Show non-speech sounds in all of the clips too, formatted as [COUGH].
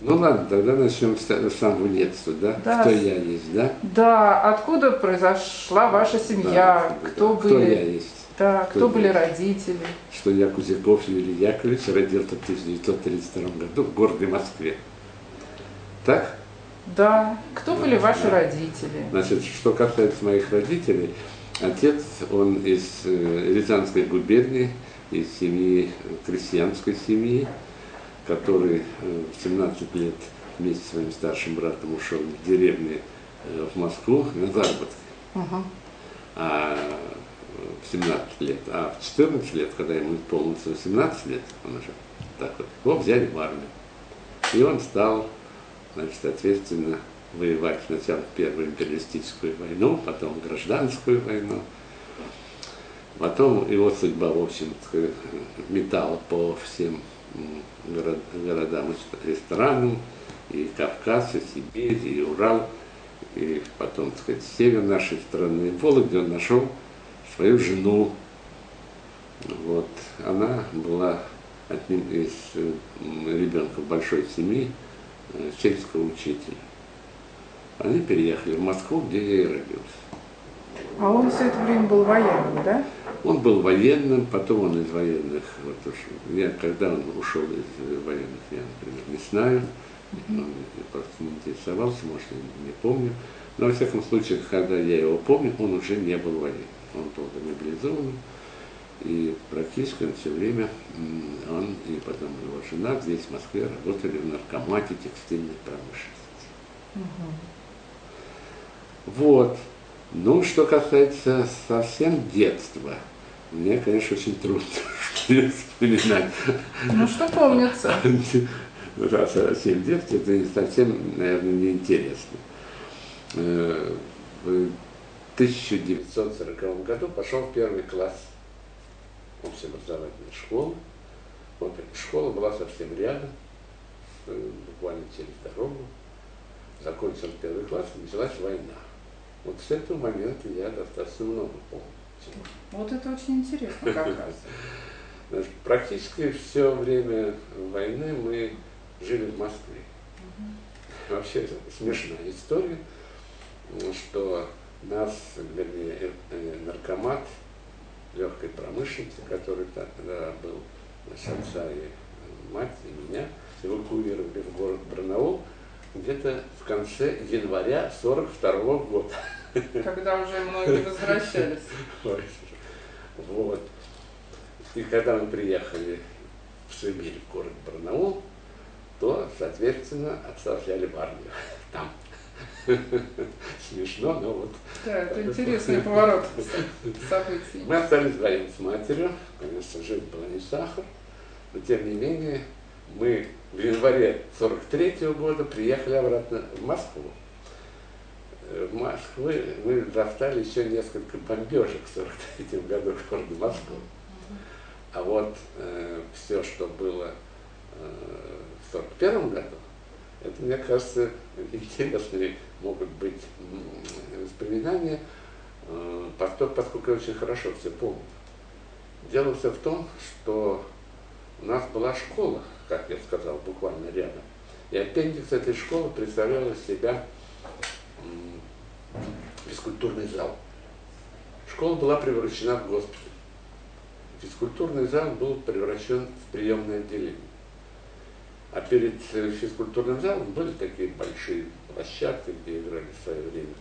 Ну ладно, тогда начнем с самого детства, да? Да. Кто я есть, да? Да, откуда произошла ваша семья? Да, кто да. были? я есть? Да, Кто кто были есть? родители? Что я Кузяков Юрий Яковлевич родился в 1932 году в городе Москве. Так? Да, кто были ваши Да. родители? Значит, что касается моих родителей, отец, он из э, Рязанской губернии, из семьи, крестьянской семьи, который э, в 17 лет вместе с своим старшим братом ушел в деревню э, в Москву на заработки. Мгм. А э, в 17 лет, а в 14 лет, когда ему исполнилось 18 лет, он уже так вот, его взяли в армию. И он стал, значит, соответственно, воевать сначала Первую империалистическую войну, потом гражданскую войну. Потом его судьба, в общем метала по всем городам и странам, и Кавказ, и Сибирь, и Урал, и потом, так сказать, север нашей страны. Вологде он нашел свою жену. Вот. Она была одним из э, ребенков большой семьи, э, сельского учителя. Они переехали в Москву, где я и родился. А он все это время был военным, да? Он был военным, потом он из военных, вот уж, я, когда он ушел из э, военных, я, например, не знаю, он просто не интересовался, может, я не помню. Но, во всяком случае, когда я его помню, он уже не был военным. Он был демобилизован, и практически он все время, он и потом его жена здесь, в Москве, работали в наркомате текстильной промышленности. Вот. Ну, что касается совсем детства, мне, конечно, очень трудно [LAUGHS] вспоминать. Ну что помнится? [LAUGHS] Раз совсем детство, это не совсем, наверное, неинтересно. Э, В 1940 году пошел в первый класс общеобразовательной школы. Вот школа была совсем рядом, э, буквально через дорогу. Закончил первый класс, началась война. Вот с этого момента я достаточно много помню. Вот это очень интересно, как [LAUGHS] раз. Значит, практически все время войны мы жили в Москве. Вообще смешная история, что нас, вернее, э, э, наркомат легкой промышленности, который тогда был наш отца и э, мать, и меня, эвакуировали в город Барнаул где-то в конце января 42 года. Когда уже многие возвращались. Ой, Вот. И когда мы приехали в Сибирь, в город Барнаул, то, соответственно, отца взяли в армию. Там. Смешно, но вот. Да, это интересный поворот событий. Мы остались вдвоем с матерью. Конечно, жизнь была не сахар. Но, тем не менее, мы в январе 43 года приехали обратно в Москву. Э, В Москве мы застали еще несколько бомбежек в 43 году в городе Москву. А вот все, что было э, в 41 году, это, мне кажется, интересные могут быть воспоминания, э, поскольку, поскольку я очень хорошо все помню. Дело все в том, что у нас была школа, как я сказал, буквально рядом. И аппендикс этой школы представлял из себя физкультурный зал. Школа была превращена в госпиталь. Физкультурный зал был превращен в приемное отделение. А перед э, физкультурным залом были такие большие площадки, где играли в свое время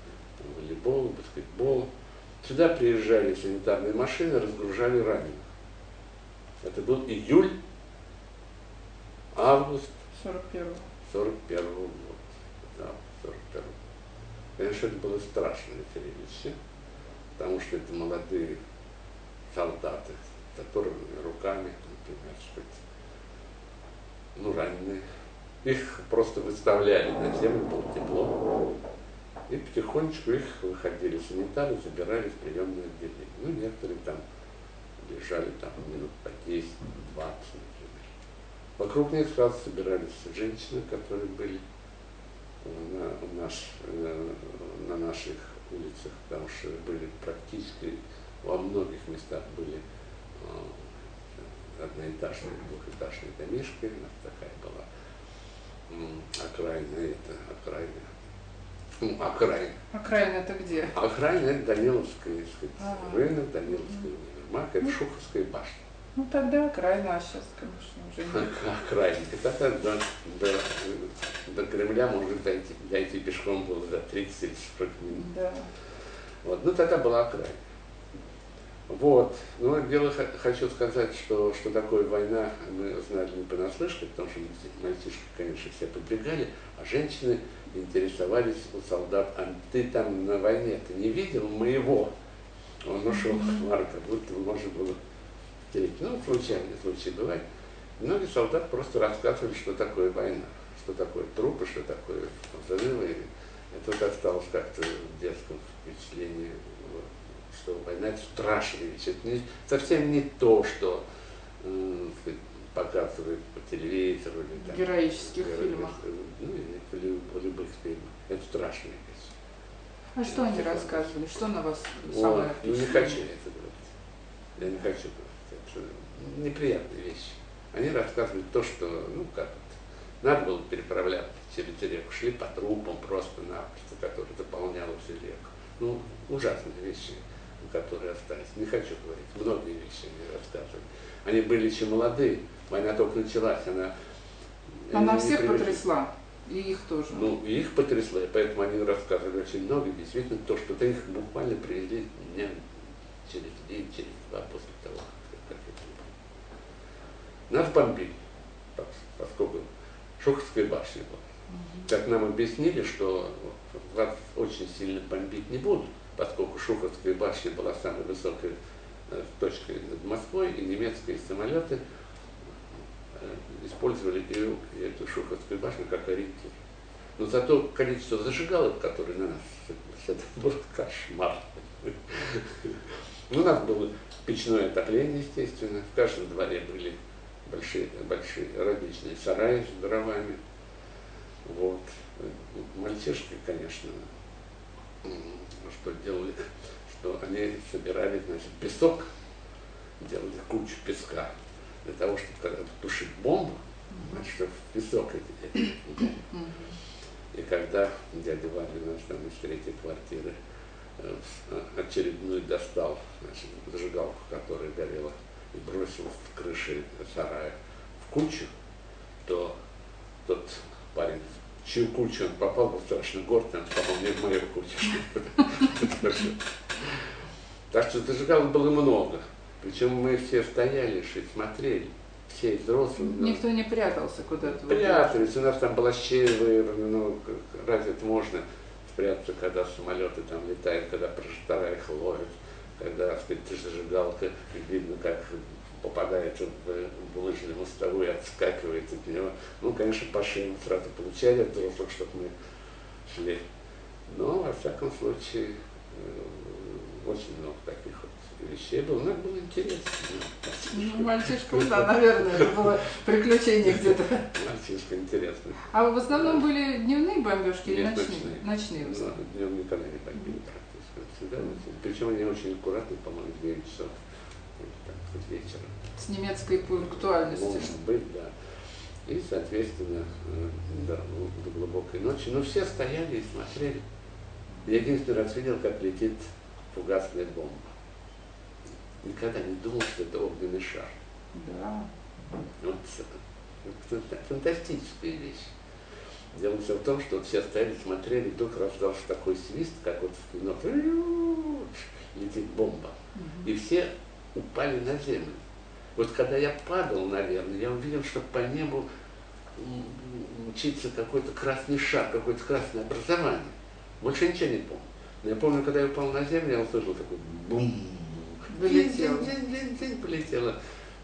волейбол, баскетбол. Сюда приезжали санитарные машины, разгружали раненых. Это был июль, август 41 41 года. Да, 41 Конечно, это было страшное зрелище, потому что это молодые солдаты, с руками, например, сказать, ну, раненые. Их просто выставляли на землю, было тепло. И потихонечку их выходили санитары, забирали в приемное отделение. Ну, некоторые там лежали там минут по 10, 20, например. Вокруг них сразу собирались женщины, которые были на, у нас, э, на наших улицах, потому что были практически во многих местах были э, одноэтажные, двухэтажные домишки, у нас такая была окраина это, окраина. Ну, окраина. Окраина это где? Окраина это Даниловская, сказать, Ага. рынок, Даниловский универмаг, это Шуховская башня. Ну тогда окраина, а сейчас, конечно, уже [LAUGHS] нет. Окраина. Так до, до, до Кремля может дойти, дойти пешком было за 30 или 40 минут. Да. Вот. Ну, тогда была окраина. Вот. Ну, дело хочу сказать, что, что такое война, мы знали не понаслышке, потому что мальчишки, конечно, все подбегали, а женщины интересовались у солдат, а ты там на войне, ты не видел моего? Он ушел, Марка, будто можно было встретить. Ну, случайные случаи бывают. Многие солдат просто рассказывали, что такое война, что такое трупы, что такое взрывы. Это вот осталось как-то в детском впечатлении, вот, что война это страшная вещь. Это не- совсем не то, что э, сказать, показывают по телевизору или там, В героических геро- фильмах. Ну, или в лю- в любых фильмах. Это страшная вещь. А что они рассказывали? Что на вас Ой, самое ну не хочу я это говорить. Я не хочу говорить. Это неприятные вещи. Они рассказывают то, что, ну как это, надо было переправляться через реку. Шли по трупам просто-напросто, которые заполняла всю реку. Ну, ужасные вещи, которые остались. Не хочу говорить. Многие вещи они рассказывали. Они были еще молодые. Война только началась. Она, Она они не всех привыкли. потрясла. И их тоже. Ну, и их потрясло, и поэтому они рассказывали очень много. Действительно, то, что их буквально привезли дня через день, через два после того, как, как это было. Нас бомбили, пос- поскольку Шуховская башня была. Как нам объяснили, что вас очень сильно бомбить не будут, поскольку Шуховская башня была самой высокой э, точкой над Москвой, и немецкие самолеты э, использовали ее, эту Шуховскую башню как ориентир. Но зато количество зажигалок, которые на нас это был кошмар. Ну, У нас было печное отопление, естественно. В каждом дворе были большие, большие различные сараи с дровами. Вот. Мальчишки, конечно, м, что делали, что они собирали, значит, песок, делали кучу песка для того, чтобы когда тушить бомбу, значит, чтобы в песок эти- эти и когда дядя Ваня нас там из третьей квартиры э, с- очередную достал, значит, зажигалку, которая горела, и бросил с крыши сарая в кучу, то тот парень, в чью кучу он попал, был страшно горд, он попал не в мою кучу. Так что зажигалок было много. Причем мы все стояли смотрели, все взрослые. Никто не прятался куда-то. Прятались, у нас там была щель ну, разве это можно спрятаться, когда самолеты там летают, когда прожектора их ловят, когда, сказать, зажигалка, видно, как попадает в булыжную мостовую и отскакивает от него. Ну, конечно, по мы сразу получали от взрослых, чтобы мы шли. Но, во всяком случае, э, очень много таких вот вещей было. Ну, это было интересно. Ну, мальчишкам, да, наверное, это было приключение где-то. Мальчишка интересно. А в основном были дневные бомбежки или Нет, ночные? Ночные. в Ну, основном. днем никогда не бомбили ночью. Причем они очень аккуратные, по-моему, в 9 часов так, вечера. С немецкой пунктуальностью. Может быть, да. И, соответственно, э, да, до глубокой ночи. Но все стояли и смотрели. Я единственный раз видел, как летит фугасная бомба. Никогда не думал, что это огненный шар. Да. Вот, фантастическая вещь. Дело все в том, что вот все стояли, смотрели, вдруг раздался такой свист, как вот в кино. Летит бомба. И все упали на землю. Вот когда я падал, наверное, я увидел, что по небу мчится какой-то красный шар, какое-то красное образование. Больше ничего не помню. Но я помню, когда я упал на землю, я услышал такой бум. Вылетело. День, день, день, полетело,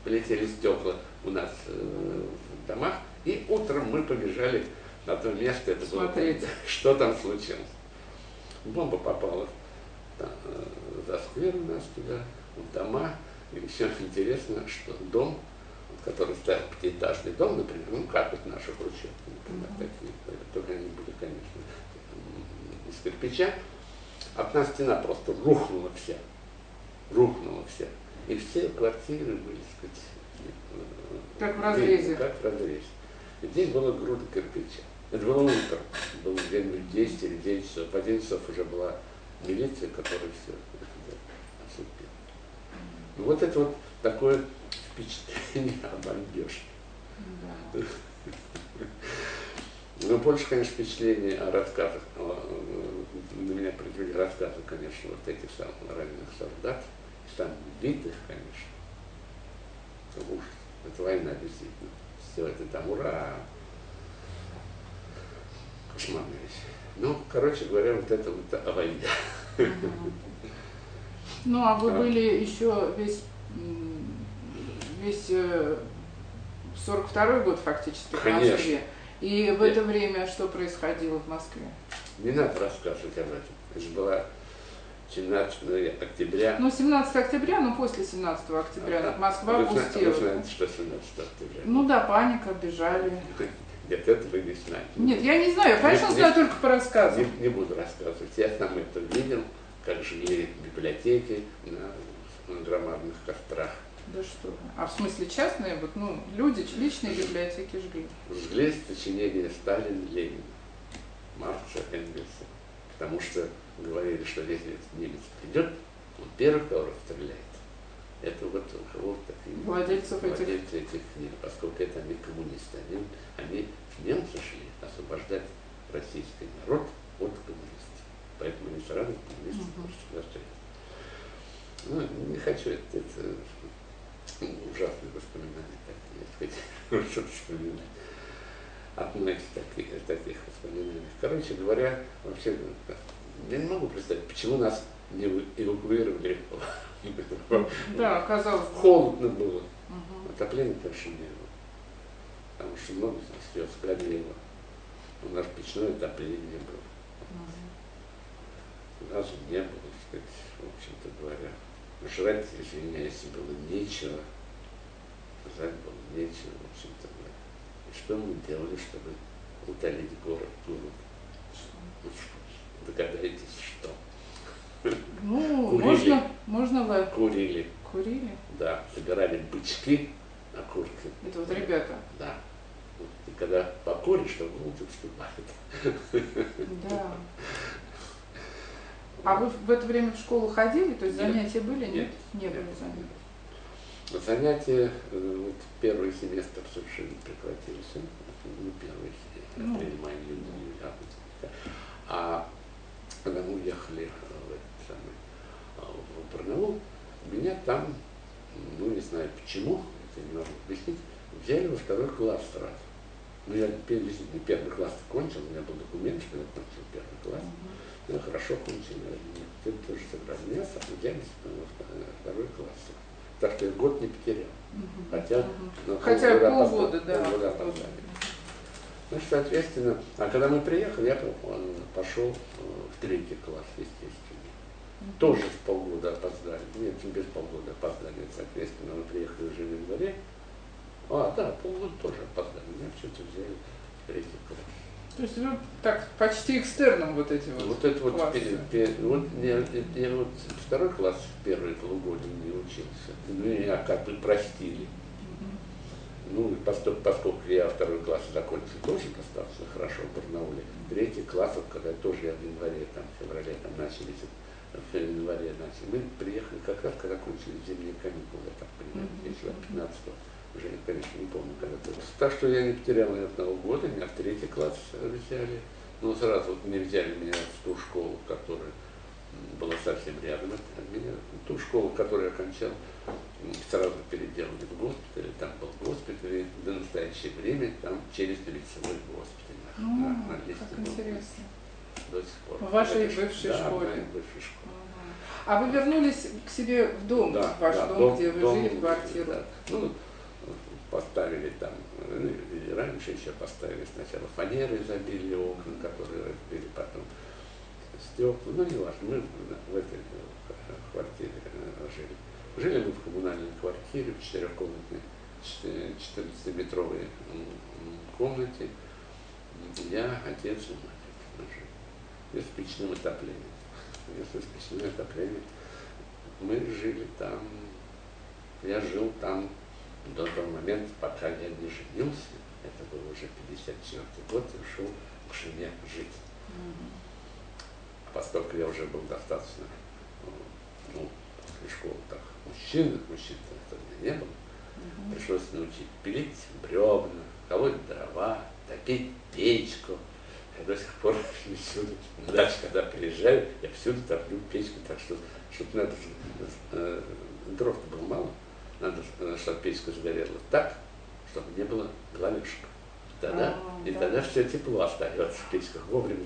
полетели стекла у нас э, в домах. И утром мы побежали на то место, это было, Смотреть. что там случилось. Бомба попала там, э, за сквер у нас туда, в дома. И еще интересно, что дом, который стоял пятиэтажный дом, например, ну как вот наши хрущевки, например, Мгм. такие, только они были, конечно, из кирпича, одна стена просто рухнула вся, рухнула вся. И все квартиры были, так сказать, э, Как в разрезе. Как в разрезе. И здесь было груда кирпича. Это было утро, было где-нибудь 10 или 9 часов. В 11 часов уже была милиция, которая все осыпила. Ну, вот это вот такое впечатление о бомбеже. Да. Но больше, конечно, впечатление о рассказах. На меня произвели рассказы, конечно, вот этих самых раненых солдат, там битых, конечно. Потому что это война действительно. Все это там ура! Кошмарная вещь. Ну, короче говоря, вот это вот о войне. Ну, а вы Да. были еще весь, весь э, 42-й год фактически в Конечно. Москве. И в это время что происходило в Москве? Не надо рассказывать об этом. Это же была 17 октября. Ну, 17 октября, ну после 17 октября Ага. Москва вы, зна- пустела. Вы знаете, что 17 октября? Ну да, паника, бежали. [LAUGHS] Нет, это вы не знаете. Нет, я не знаю, я, конечно, Нет, знаю нет. только по рассказам. Не, не буду рассказывать. Я сам это видел, как жгли библиотеки на, на громадных кострах. Да что вы. А в смысле частные, вот, ну, люди, личные библиотеки жгли. Жгли сочинения Сталина, Ленина, Маркса, Энгельса. Потому что говорили, что если этот немец придет, он первый, кого расстреляет. Это вот у кого такие Владельцев этих- владельцы этих книг, поскольку это они коммунисты. Они, они немцы шли освобождать российский народ от коммунистов. Поэтому они сразу коммунистов Мгм. расстреляли. Ну, не хочу, это, это ужасные воспоминания такие, сказать, [LAUGHS] вспоминать. Отмыть таких, таких воспоминаний. Короче говоря, вообще, я не могу представить, почему нас не эвакуировали. Да, оказалось. Холодно было. Мгм. Отопления, конечно, не было. Потому что много слез горело. У нас печное отопление было. Мгм. Газа не было, так сказать, в общем-то говоря. Жрать, извиняюсь, было нечего. Жрать было нечего, в общем-то говоря. И что мы делали, чтобы утолить город? Ну, что, Догадаетесь, что? Ну, Курили. можно, можно ли Курили, курили? да, собирали бычки, окурки, Это вот ребята. да. Вот, И когда покуришь, то голод отступает. Да. А вы в это время в школу ходили? То есть Нет. занятия были? Нет? Нет. Не Нет. были занятий. Занятия, э, вот первый семестр совершенно прекратился. Ну, первый семестр, Ну. апрель, май, июнь, август. А когда мы уехали э, в этот самый, а, в Барнаул, меня там, ну не знаю почему, это не могу объяснить, взяли во второй класс сразу. Ну, я действительно первый класс кончил, у меня был документ, что я кончил первый класс. Ну, хорошо кончил, наверное, ты тоже собрали. Меня сразу взяли во второй- второй класс. Так что я год не потерял. Хотя, ну, Хотя полгода да. полгода опоздали. Ну, соответственно, а когда мы приехали, я э, пошел э, в третий класс, естественно. Тоже с полгода опоздали. Нет, не без полгода опоздали. Соответственно, мы приехали уже в январе. А, да, полгода тоже опоздали. Меня что-то взяли в третий класс. То есть вы так почти экстерном вот эти вот. Вот это вот, классы. пе- пе- вот я, я вот второй класс первые полугодия не учился. Ну, меня как бы простили. Ну, и поскольку, поскольку я второй класс закончил тоже достаточно хорошо в Барнауле, третий класс, вот когда тоже я в январе, там, в феврале там начались, в январе начали, мы приехали как раз, когда кончились зимние каникулы, я так понимаю, если 15 уже, я, конечно, не помню, когда это. Так что я не потерял ни одного года, меня в третий класс взяли. Ну, сразу вот не взяли меня в ту школу, которая была совсем рядом от меня. Ту школу, которую я окончал, м, сразу переделали в госпиталь, там был госпиталь, и до настоящее время там челюстно-лицевой госпиталь. на- Ну, на- на как был. интересно. До сих пор. В вашей Это бывшей да, школе. в моей бывшей школе. А вы вернулись к себе в дом, Да, в ваш да, дом, где вы дом, жили, в квартиру? да. Ну, поставили там, ну, и раньше еще поставили сначала фанеры, забили окна, которые разбили, потом стекла. Ну, не важно, мы в этой квартире э, жили. Жили мы в коммунальной квартире, в четырехкомнатной, 14-метровой комнате. Я, отец и мать. С печным отоплением. Если с печным отоплением. Мы жили там, я жил там до того момента, пока я не женился. это был уже 54 год, и ушел к жене жить. А поскольку я уже был достаточно, ну, после школы так, мужчина, мужчин тогда не было, пришлось научить пилить бревна, колоть дрова, топить печку. Я до сих пор [LAUGHS] всюду, на когда приезжаю, я всюду топлю печку, так что, чтобы надо, э, дров было мало, надо, э, чтобы печка сгорела так, чтобы не было главешек. Тогда, а, и да. тогда все тепло остается в печках. Вовремя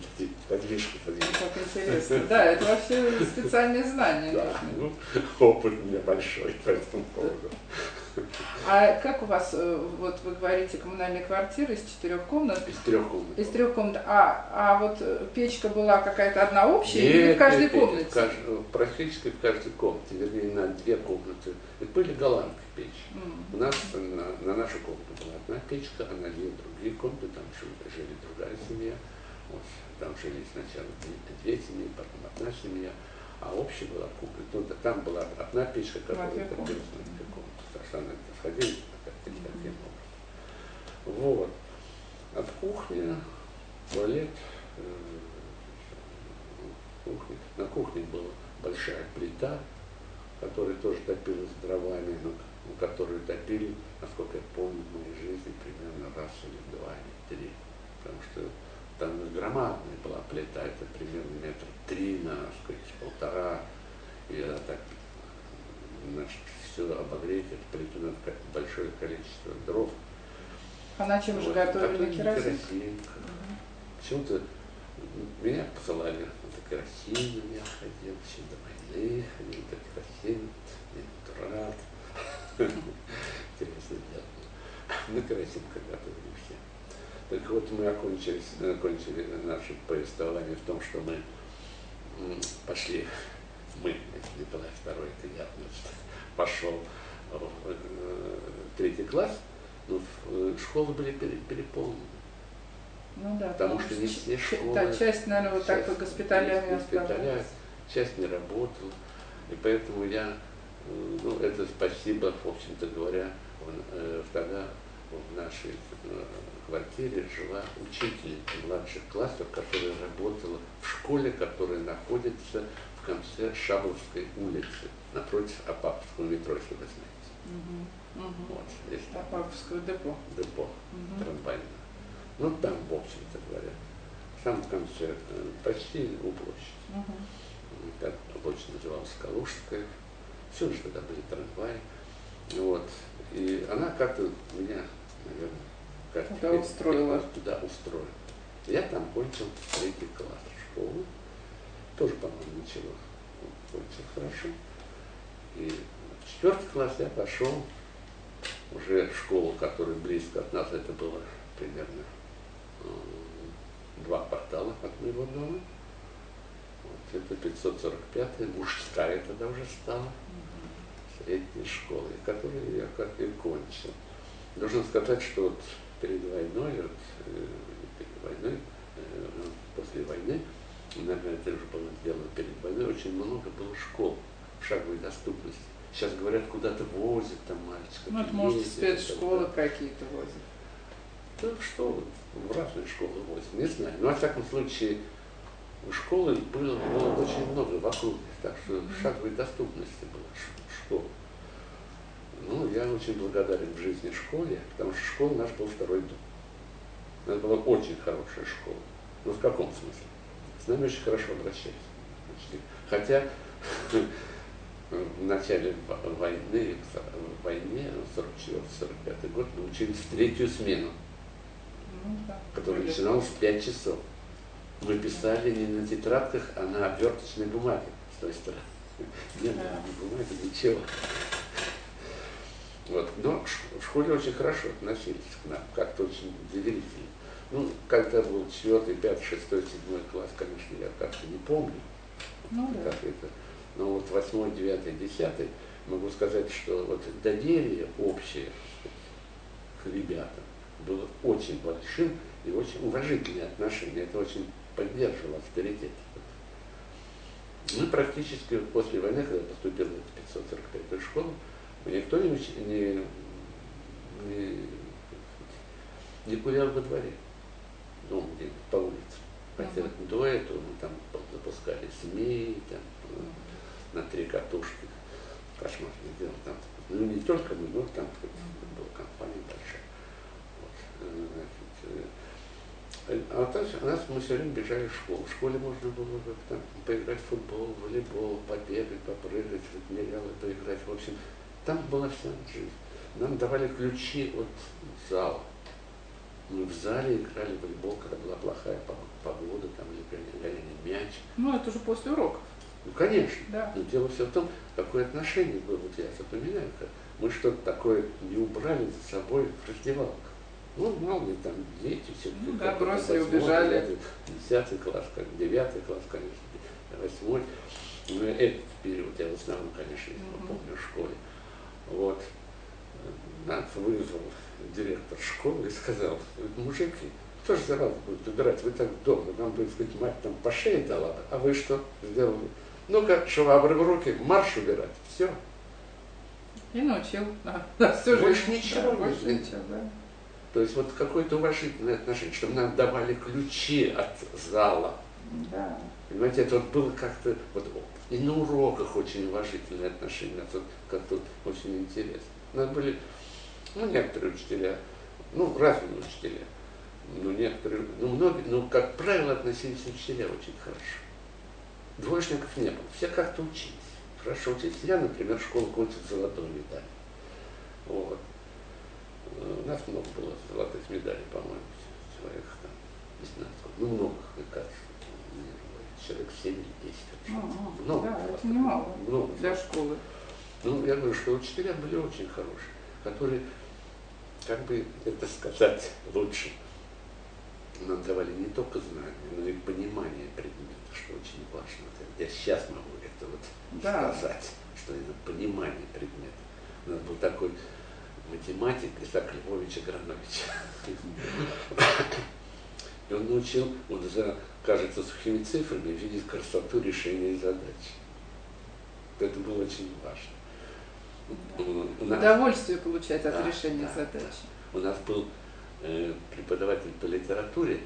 подвижку подвижку. Как интересно. Да, это вообще специальные знания. Да, ну, опыт у меня большой по этому поводу. А как у вас, э, вот вы говорите, коммунальная квартира из четырех комнат? Из трех комнат. Из трех комнат. А, а вот э, печка была какая-то одна общая нет, или в каждой нет, комнате? В кажд... Практически в каждой комнате, вернее, на две комнаты. Это были голландки печь. Mm. У нас на, на нашу комнату была одна печка, а на две другие комнаты, там жили другая семья. Вот, там жили сначала две, две семьи, потом одна семья. А общая была кухня. Ну, там была одна печка, которая это сходились таким. Вот. От кухни, туалет, э, кухня. На кухне была большая плита, которая тоже топилась дровами, но которую топили, насколько я помню, в моей жизни примерно раз или два или три. Потому что там громадная была плита, это примерно метр три на, сказать, полтора. И она так значит, все обогреть, это плиту надо большое количество дров. А на чем же готовили керосин? Почему-то меня посылали на керосин, я ходил еще до войны, ходил до керосин, я рад. Интересно дело. На керосин когда готовили все. Так вот мы окончили, окончили наше повествование в том, что мы пошли мы, Николай II, это я, значит, пошел в э, третий класс, школы были переполнены. Ну да, потому, что не все школы. Да, часть, наверное, вот часть, так по госпиталям госпиталя, часть не работала. И поэтому я, э, ну, это спасибо, в общем-то говоря, тогда в нашей квартире жила учитель младших классов, которая работала в школе, которая находится конце Шабловской улицы, напротив Апаповского метро, если вы знаете. Угу, угу. Вот, здесь Апаповского депо. Депо угу. трамвайное. Ну, там, в общем-то говоря, в самом конце, э, почти у площади. Угу. Как площадь называлась Калужская. Все же тогда были трамваи. Вот. И она как-то меня, наверное, как туда устроила. Туда устроила. Я там кончил третий класс школы тоже, по-моему, ничего. Получилось хорошо. И в четвертый класс я пошел уже школу, которая близко от нас, это было примерно э, два квартала от моего дома. Вот это 545-я, мужская тогда уже стала, средняя школа, которую я как и кончил. Должен сказать, что вот перед войной, вот, э, перед войной, э, после войны, наверное, это уже было сделано перед войной, очень много было школ в шаговой доступности. Сейчас говорят, куда-то возят там мальчиков. Ну, это, может, спецшколы какие-то возят. Да что, в разные школы возят, не знаю. Но, во всяком случае, у школы было, было очень много вокруг, так что в шаговой доступности было школа. Ну, я очень благодарен в жизни школе, потому что школа наш был второй дом. Это была очень хорошая школа. Ну, в каком смысле? с нами очень хорошо обращались. Хотя [LAUGHS] в начале войны, в войне, 44-45 год, мы учились третью смену, ну, да. которая начиналась в 5 часов. Мы писали не на тетрадках, а на оберточной бумаге с той стороны. [LAUGHS] Не на бумаге, ничего. Вот. Но в школе очень хорошо относились к нам, как-то очень доверительно. Ну, когда был четвертый, пятый, шестой, седьмой класс, конечно, я как-то не помню, ну, да. как это. Но вот восьмой, девятый, десятый, могу сказать, что вот доверие общее к ребятам было очень большим и очень уважительное отношение. Это очень поддерживало авторитет. Мы практически после войны, когда поступил в 545 школу, никто не, не, не не гулял во дворе, дома где по улице. Хотя uh-huh. до этого мы там запускали змеи, там, uh-huh. На три катушки. Кошмарное дело. Там, ну, не только мы, но там была компания большая. Вот, значит, э, а у нас мы все время бежали в школу. В школе можно было там, поиграть в футбол, волейбол, побегать, попрыгать, в миллионы поиграть. В общем, там была вся жизнь. Нам давали ключи от зала. Мы в зале играли в волейбол, когда была плохая погода, там или гоняли мяч. Ну, это уже после уроков. Ну, конечно. Да. Но дело все в том, какое отношение было. Вот я запоминаю, как мы что-то такое не убрали за собой в раздевалках. Ну, мало ли там дети все. Ну, да, бросили, убежали. Десятый класс, как девятый класс, конечно, восьмой. Ну, этот период я в основном, конечно, mm-hmm. помню в школе. Вот. Нас вызвал директор школы и сказал, мужики, кто же за вас будет убирать? Вы так дома, вам будет сказать, мать там по шее дала, а вы что сделали? Ну-ка, швабры в руки, марш убирать, все. И научил, да, [LAUGHS] да всю Больше ничего да, больше ничего, да. То есть вот какое-то уважительное отношение, чтобы нам давали ключи от зала. Да. Понимаете, это вот было как-то, вот и на уроках очень уважительное отношение, это как-то очень интересно. У нас были, ну, некоторые учителя, ну, разные учителя, ну, некоторые, ну, многие, ну, как правило, относились учителя очень хорошо. Двоечников не было, все как-то учились. Хорошо учились. Я, например, школу кончил золотой медаль. Вот. У нас много было золотых медалей, по-моему, человек там, не знаю, сколько, ну, много, кажется человек 7 или 10. А, много. Да, это немало много. для школы. Ну, я говорю, что учителя были очень хорошие, которые, как бы это сказать лучше, нам давали не только знания, но и понимание предмета, что очень важно. Я сейчас могу это вот да. сказать, что это понимание предмета. У нас был такой математик Исаак Львович Агранович. И он научил вот за, кажется, сухими цифрами видеть красоту решения задач. Это было очень важно. Да. нас, Удовольствие получать от да, решения да, задачи. Да. У нас был преподаватель по литературе,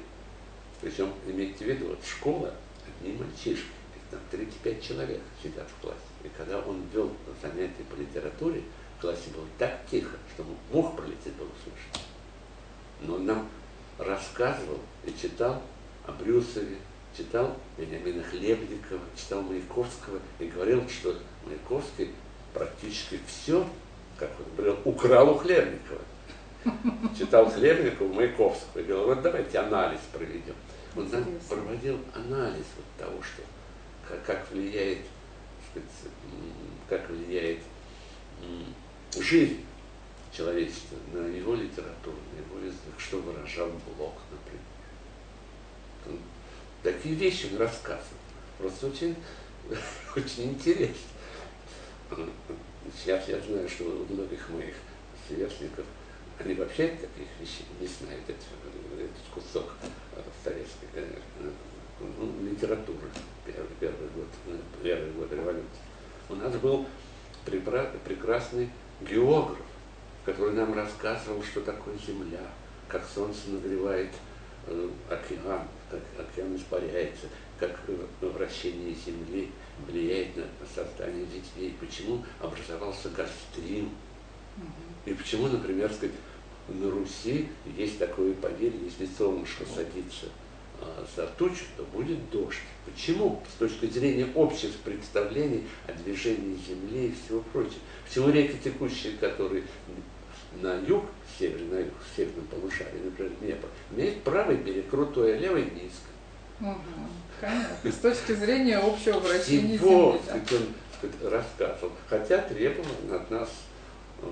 причем имейте в виду, вот школа, одни мальчишки, там 35 человек сидят в классе. И когда он вел занятия по литературе, в классе было так тихо, что мог пролететь было слышать. Но нам рассказывал и читал о Брюсове, читал Вениамина Хлебникова, читал Маяковского и говорил, что Маяковский практически все, как он говорил, украл у Хлебникова. Читал Хлебникова, Маяковского и говорил, вот давайте анализ проведем. Он нам проводил анализ вот того, что, как, как влияет, сказать, как влияет жизнь человечества, на его литературу, на его язык, что выражал Блок, например. такие вещи он рассказывал. Просто очень, [LAUGHS] очень интересно. Сейчас я знаю, что у многих моих сверстников, они вообще таких вещей не знают, этот, этот кусок советской ну, литературы, первый, первый, год, первый год революции. У нас был прекрасный географ, который нам рассказывал, что такое Земля, как Солнце нагревает э, океан, как океан испаряется, как э, вращение Земли влияет на создание детей, почему образовался гастрим, и почему, например, сказать, на Руси есть такое поверье, если солнышко садится а, за тучу, то будет дождь. Почему? С точки зрения общих представлений о движении Земли и всего прочего. Почему реки текущие, которые на юг, север, на юг, в северном полушарии, например, Днепр, имеет правый берег крутой, а левый низко. Угу, конечно. С точки зрения общего вращения Всего, Земли. Да. он рассказывал. Хотя требовал от нас э,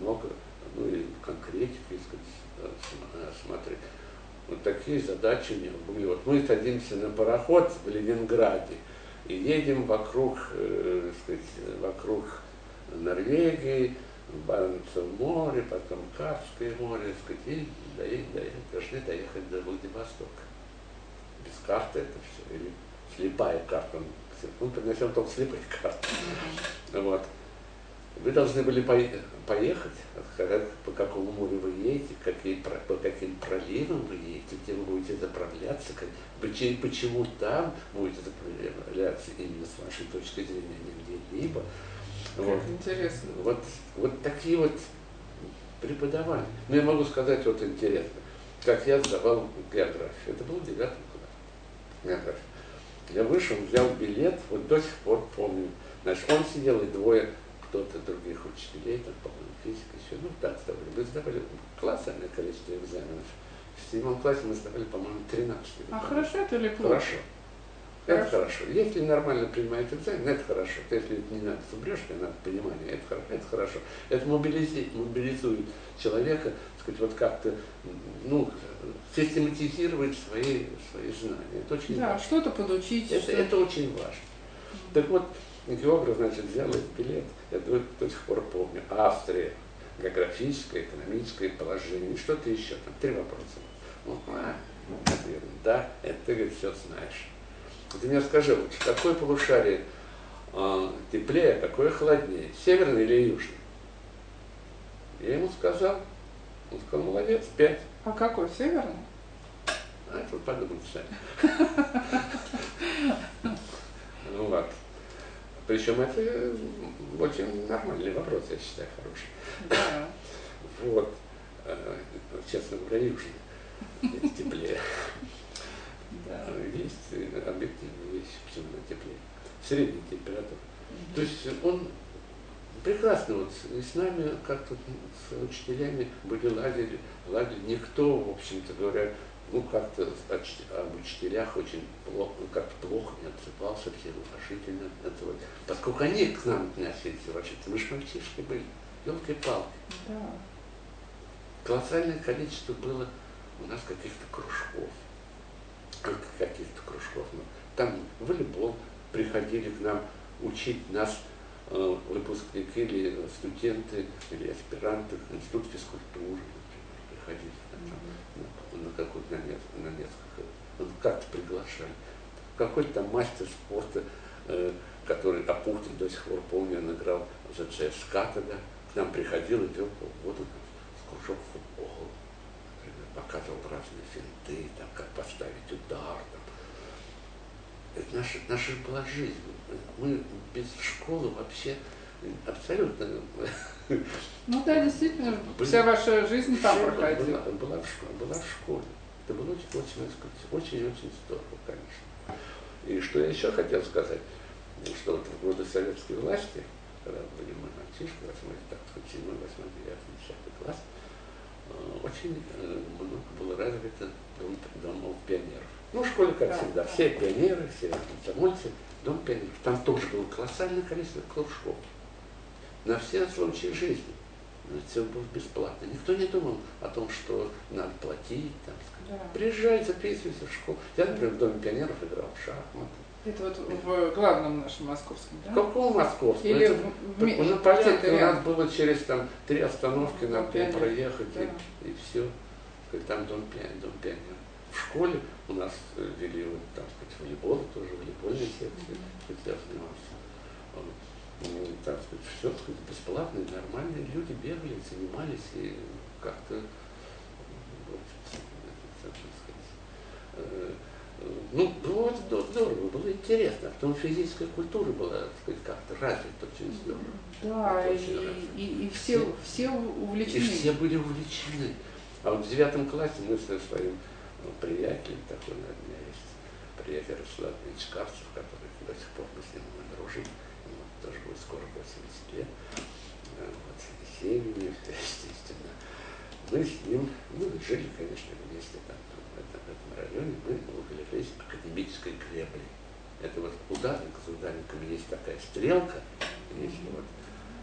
много, ну и конкретики, сказать, э, смотреть. Вот такие задачи у него были. Вот мы садимся на пароход в Ленинграде и едем вокруг, э, сказать, вокруг Норвегии, Баренцево море, потом Карское море, сказать, и доехать, доехать, должны доехать до Владивостока. Без карты это все, или слепая карта. Он принесет только слепые [LAUGHS] карты. Вот. Вы должны были поехать, сказать, по какому морю вы едете, какие, по каким проливам вы едете, где вы будете заправляться, как, почему там будете заправляться именно с вашей точки зрения, не где-либо. Вот. интересно. Вот, вот такие вот преподавания. Но я могу сказать вот интересно, как я сдавал географию. Это был девятый класс. География. Я вышел, взял билет, вот до сих пор помню. Значит, он сидел и двое кто-то других учителей, там, по-моему, физика еще, ну, да, сдавали. Мы сдавали колоссальное количество экзаменов. В седьмом классе мы сдавали, по-моему, 13. А хорошо это или плохо? Хорошо. Это хорошо. Если нормально принимает экзамен, это хорошо. Если не надо зубрежки, надо понимание, это хорошо. Это хорошо. Это мобилизует, мобилизует человека, сказать, вот как-то, ну, систематизировать свои, свои знания. Это очень да, важно. что-то подучить. Это, что это очень важно. Так вот, географ, значит, взял этот билет, я до, до сих пор помню, Австрия, географическое, экономическое положение, что-то еще, там три вопроса. Ну, а, да, это ты, говорит, все знаешь. Ты мне скажи лучше, какое полушарие э, теплее, а какое холоднее, северный или южный? Я ему сказал, он сказал, молодец, пять. А какой, северный? А это вы подумайте сами. [LAUGHS] Ну ладно. Причем это очень нормальный вопрос, я считаю, хороший. Да. Вот. Э, честно говоря, южный. Есть теплее. Да. Есть объективные вещи, почему на теплее. Средняя температура. То есть он прекрасно вот и с нами как-то с учителями были лагерь, лагерь. Никто, в общем-то говоря, ну как-то об учителях очень плохо, ну, как плохо не отзывался, все уважительно называли. Поскольку они к нам относились вообще-то, мы же мальчишки были, елки-палки. Да. Колоссальное количество было у нас каких-то кружков, каких-то кружков. Ну, там волейбол приходили к нам учить нас э, выпускники или студенты, или аспиранты, институт физкультуры, например, приходили на, на какую-то, на, на несколько, ну, как-то приглашали. Какой-то мастер спорта, э, который Апухтин до сих пор помню, он играл за ЦСКА тогда, к нам приходил и делал полгода кружок футбола, например, показывал разные финты, там, как поставить удар, там. Это наша, наша была жизнь. Мы без школы вообще абсолютно ну да, действительно, Были, вся ваша жизнь там проходила. Была, была, в школе, была в школе. Это было очень-очень здорово, конечно. И что я еще хотел сказать, что вот в годы советской власти, когда были мы мальчишки, 8, так сказать, 7, 8, 9, 10 класс, э, очень э, много было развито дом, домов пионеров. Ну, в школе, как да, всегда, да. все пионеры, все комсомольцы, дом пионеров. Там тоже было колоссальное количество кружков на все случаи жизни. Все было бесплатно. Никто не думал о том, что надо платить. Там, да. Приезжай, записывайся в школу. Я, например, в Доме пионеров играл в шахматы. Это вот в главном нашем московском, да? Каком московском? Или это, в, в, на порядке у нас было через там три остановки, надо было проехать, да. и, и все. Там дом, дом пионеров. В школе у нас вели, вот, там сказать, волейбол, тоже волейбольные секции, mm-hmm. я занимался ну, так сказать, все так сказать, бесплатно, и нормальные люди бегали, занимались и как-то э, ну, было здорово, было интересно, потому что физическая культура была, так сказать, как-то развита очень здорово. Да, и, и, и все, все, все увлечены. И все были увлечены. А вот в девятом классе мы со своим ну, приятелем, такой у меня есть приятель Руслан Ильич Карцев, который до сих пор мы с ним дружим, тоже будет скоро 80 лет, э, вот, с семьями, естественно. Мы с ним, мы жили, конечно, вместе там, в этом, в этом районе, мы углились академической гребли. Это вот ударник за ударником есть такая стрелка, если вот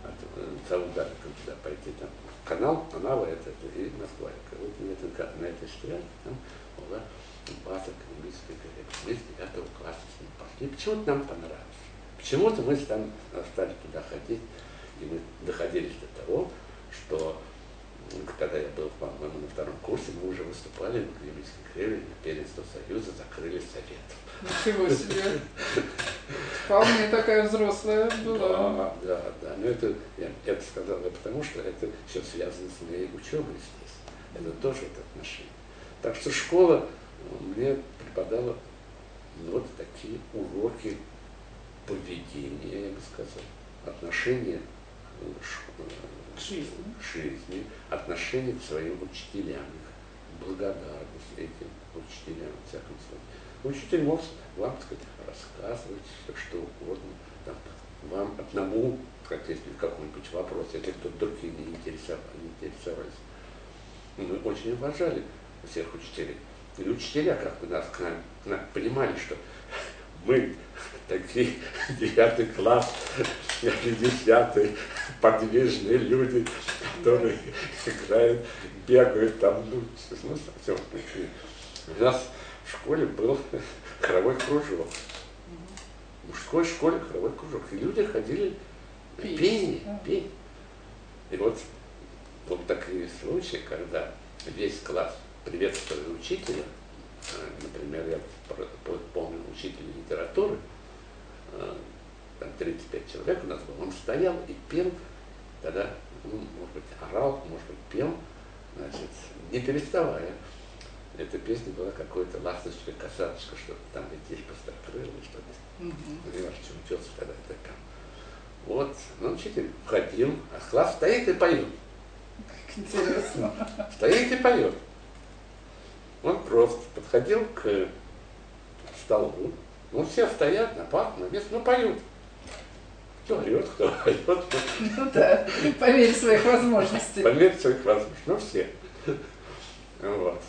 от, э, за ударником туда пойти, там канал, Анава это, и Москва. Вот на этой, на этой стрелке там была база академической гребли. Мы с 9 класса с ним пошли. Почему-то нам понравилось. Почему-то мы там стали туда ходить, и мы доходили до того, что когда я был, по-моему, на втором курсе, мы уже выступали на академической креве, на первенство Союза, закрыли Советов. Ничего себе! вполне такая взрослая была. Да, да, да. Но это, я это сказал я потому, что это все связано с моей учебой здесь. Это тоже это отношение. Так что школа мне преподала ну, вот такие уроки поведения, я бы сказал, отношения к жизни. к жизни, отношение к своим учителям, благодарность этим учителям, в всяком случае. Учитель может вам, так сказать, рассказывать все, что угодно, там, вам одному, как если какой-нибудь вопрос, если кто-то другие не интересовали, не интересовались. Мы очень уважали всех учителей. И учителя как бы нас, к нам, к нам понимали, что мы такие [LAUGHS] девятый класс, или десятый, подвижные люди, которые играют, бегают там, ну, ну совсем такие. У нас в школе был хоровой кружок. В мужской школе хоровой кружок. И люди ходили Петь. пение. И вот был такие случаи, когда весь класс приветствовали учителя, например, я помню учителя литературы, э, там 35 человек у нас был, он стоял и пел, тогда, ну, может быть, орал, может быть, пел, значит, не переставая. Эта песня была какой-то ласточка, косаточка, что-то там летишь построкрыло, что-то. Мгм. Понимаешь, чем учился тогда это пел. Вот, ну, учитель входил, а класс стоит и поет. Как интересно. Стоит и поет. Он просто подходил к столбу. Ну, все стоят на парк, на место, ну, поют. Кто орет, кто поет, Ну да, по мере своих возможностей. по мере своих возможностей. Ну, все. Вот.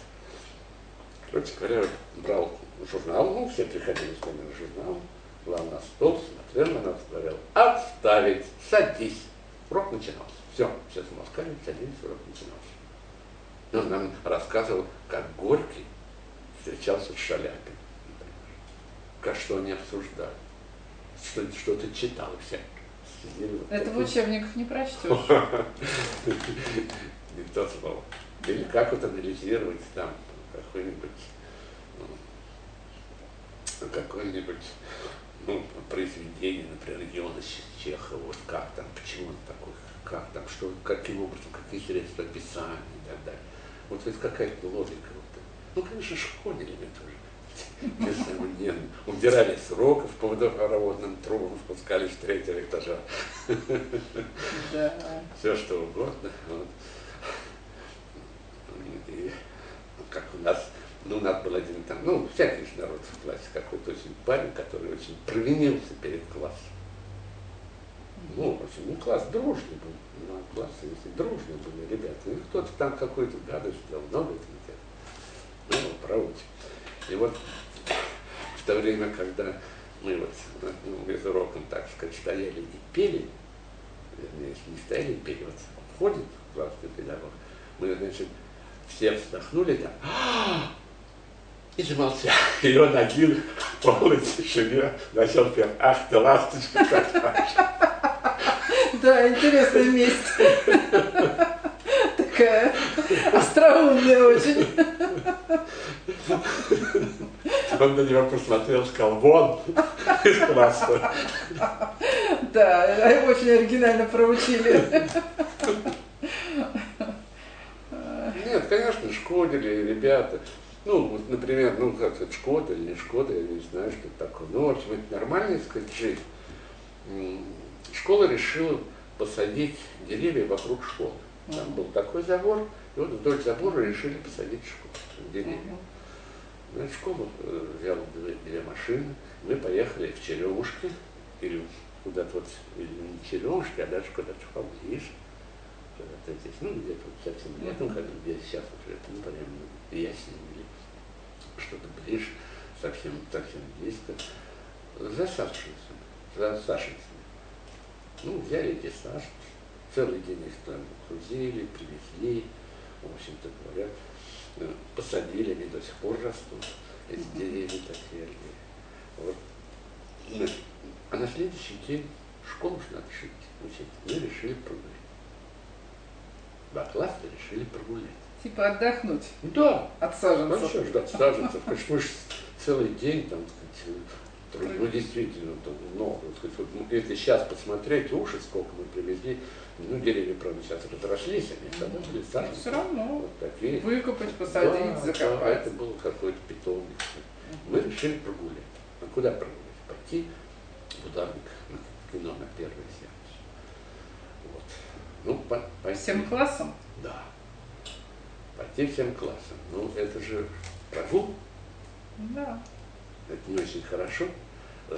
Короче говоря, брал журнал, ну, все приходили с нами на журнал, клал на стол, смотрел на нас, говорил, отставить, садись. Урок начинался. Все, все замолкали, садились, урок начинался. И Он нам рассказывал, как Горький встречался с например. Как что они обсуждали. Что, что-то читал все. Сидели вот Это в учебниках не прочтешь. [LAUGHS] Не то слово. Или как вот анализировать там какой-нибудь ну, какое-нибудь ну, произведение, например, Иона Чехова, вот как там, почему он такой, как там, что, каким образом, какие средства описания и так далее. Вот ведь какая-то логика. Вот. Ну, конечно, школьники тоже. Несомненно. Убирали с уроков по водопроводным трубам, спускались с третьего этажа. Да. Все что угодно. Вот. И как у нас, ну, у нас был один там, ну, всякий народ в классе, какой-то очень парень, который очень провинился перед классом. Ну, очень, ну, класс дружный был, ну, а класс, если дружные были ребята, и кто-то там какую-то гадость сделал, много это. Ну, проводим. И вот в то время, когда мы вот ну, без уроком, так сказать, стояли и пели, вернее, не стояли и пели, вот входит классный педагог, мы, значит, все вздохнули так, и замолчали. И он один в полной тишине начал петь, ах ты ласточка какая. Да, интересное место. Такая остроумная очень. Он на него посмотрел, сказал, вон из класса. Да, очень оригинально проучили. Нет, конечно, шкодили ребята. Ну, вот, например, ну, как это, Шкода или не Шкода, я не знаю, что это такое. Ну, в общем, это нормальная, так сказать, жизнь. Школа решила посадить деревья вокруг школы. Там был такой забор, и вот вдоль забора решили посадить школу, деревья. Ну, школу э, взял две, две машины, мы поехали в Черемушки, или куда-то вот, или не Черемушки, а даже куда-то поближе, куда-то здесь, ну, где-то вот совсем летом, Мгм. когда где сейчас уже, ну, прям ясень или что-то ближе, совсем, совсем близко, за саженцами, за саженцами. Ну, взяли саженцы, целый день их там грузили, привезли, в общем-то говоря, э, посадили, они до сих пор растут, эти деревья такие. Вот. Ну, А на следующий день школу ж надо шить, учить. Мы решили прогулять. Два класса решили прогулять. Типа отдохнуть Да, от ну саженцев. что ждать саженцев? Конечно, мы ж целый день там, так сказать, Ну, действительно, то много. Вот, ну, если сейчас посмотреть, уши, сколько мы привезли, ну, деревья, правда, сейчас разрослись, они тогда были саженцы. Все равно. Вот такие. Выкопать, посадить, да, закопать. Да, это был какой-то питомник. Мы решили прогулять. А куда прогулять? Пойти в ударник на кино на первый сеанс. Вот. Ну, по, пойти. Всем классом? Да. Пойти всем классом. Ну, это же прогул. Да. Это не очень хорошо.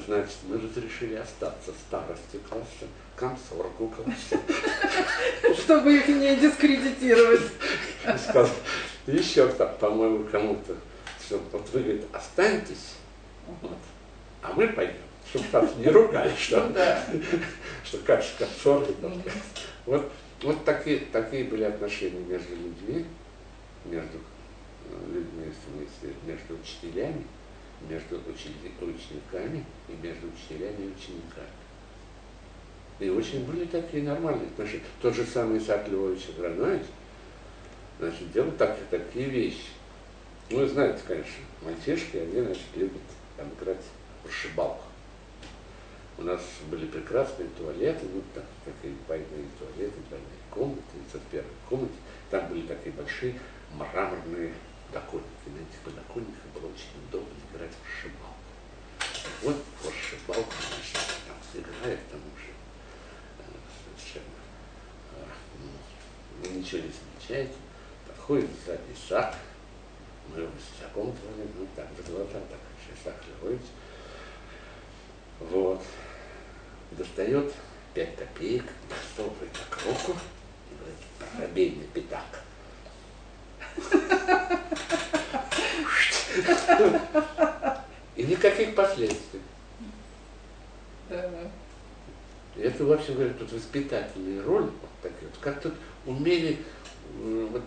Значит, мы разрешили остаться старости класса, комсоргу класса. Чтобы их не дискредитировать. Сказал, еще так, по-моему, кому-то, что вот вы, говорит, останьтесь, вот, а мы пойдем, чтобы так не ругали, что, ну, что как же комсорги. Вот, вот такие, такие были отношения между людьми, между э, людьми, между учителями между учениками и между учителями и учениками. И очень были такие нормальные отношения. Тот же самый Исаак Львович Агранович, значит, делал так, такие вещи. Ну, вы знаете, конечно, мальчишки, они, значит, любят там, играть в шибалку. У нас были прекрасные туалеты, ну, так, такие двойные туалеты, двойные комнаты, и в первой комнате там были такие большие мраморные подоконники. На этих подоконниках было очень удобно играть в шибалку. Вот в шибалку, конечно, там играет, там уже э, совершенно э, ну, вы ничего не замечаете. Подходит сзади шаг, мы его с шагом звоним, ну так, за глаза, так, шаг Львович. Вот. Достает пять копеек, засовывает так руку и говорит, пробей пятак. И никаких последствий. Да. Это, вообще говоря, тут воспитательная роль, вот такие вот, как тут умели вот,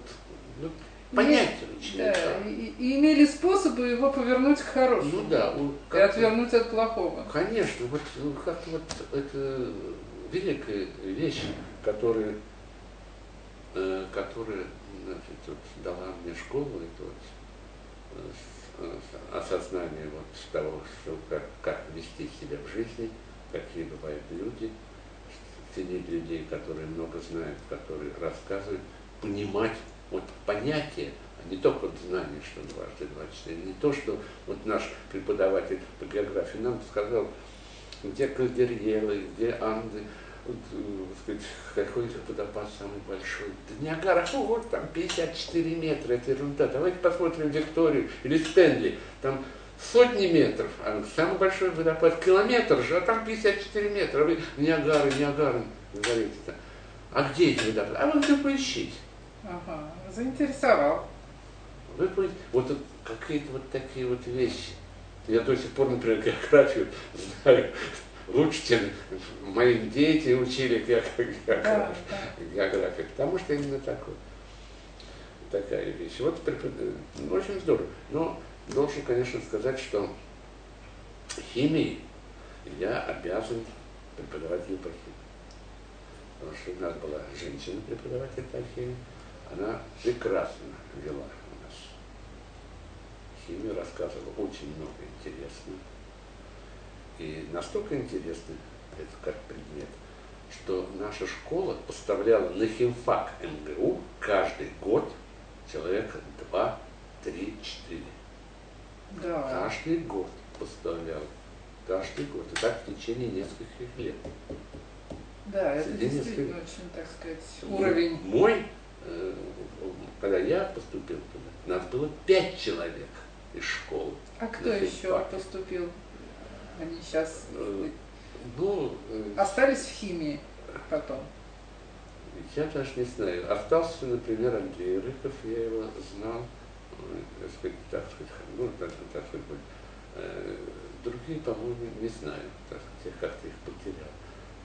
ну, понять ученика. Да, и, и имели способы его повернуть к хорошему. Ну да. И отвернуть от плохого. Конечно, вот ну, как-то вот это великая вещь, которая, которая значит, вот, дала мне школу, это вот осознание вот того, что как, как вести себя в жизни, какие бывают люди, ценить людей, которые много знают, которые рассказывают, понимать вот понятие, а не только вот знание, что дважды два не то, что вот наш преподаватель по географии нам сказал, где Кордильеры, где Анды, вот, э, сказать, [LAUGHS] какой же водопад самый большой. Да Ниагара, вот там 54 метра, это ерунда. Давайте посмотрим Викторию или Стэнли, там сотни метров, а самый большой водопад километр же, а там 54 метра. Вы Ниагара, Ниагара говорите-то. А где эти водопады? А вы все поищите. Ага, заинтересовал. Вы вот какие-то вот такие вот вещи. Я до сих пор, например, [LAUGHS] географию знаю лучше, чем мои дети учили географию, да, географию потому что именно такой, такая вещь. Вот, ну, очень здорово. Но должен, конечно, сказать, что химии я обязан преподавателю по. Потому что у нас была женщина-преподаватель по химии, она прекрасно вела у нас химию, рассказывала очень много интересного и настолько интересный это как предмет, что наша школа поставляла на химфак МГУ каждый год человек 2, 3, 4. Да. Каждый год поставлял. Каждый год. И так в течение нескольких лет. Да, это Среди действительно нескольких... очень, так сказать, уровень. Мой, э, когда я поступил туда, нас было пять человек из школы. А кто еще поступил? Они сейчас э, ну, э, остались в химии потом. Я даже не знаю. Остался, например, Андрей Рыков, я его знал, э, так сказать, так сказать, ну, так, так сказать, другие, по-моему, не знаю, так сказать, я как-то их потерял.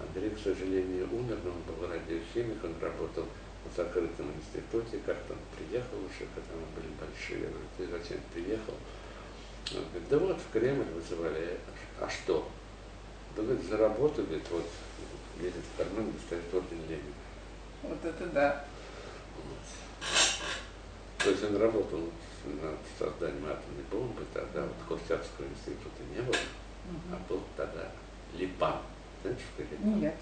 Андрей, к сожалению, умер, но он был радиохимик, он работал в закрытом институте, как-то он приехал уже, когда мы были большие, я говорю, ты зачем приехал? Он говорит, да вот в Кремль вызывали а что? Да говорит, за работу, говорит, вот лезет в карман, достает орден Ленина. Вот это да. Вот. То есть он работал над созданием атомной бомбы, тогда вот Курчатского института не было. а был тогда Липан. Знаешь, что это? Нет.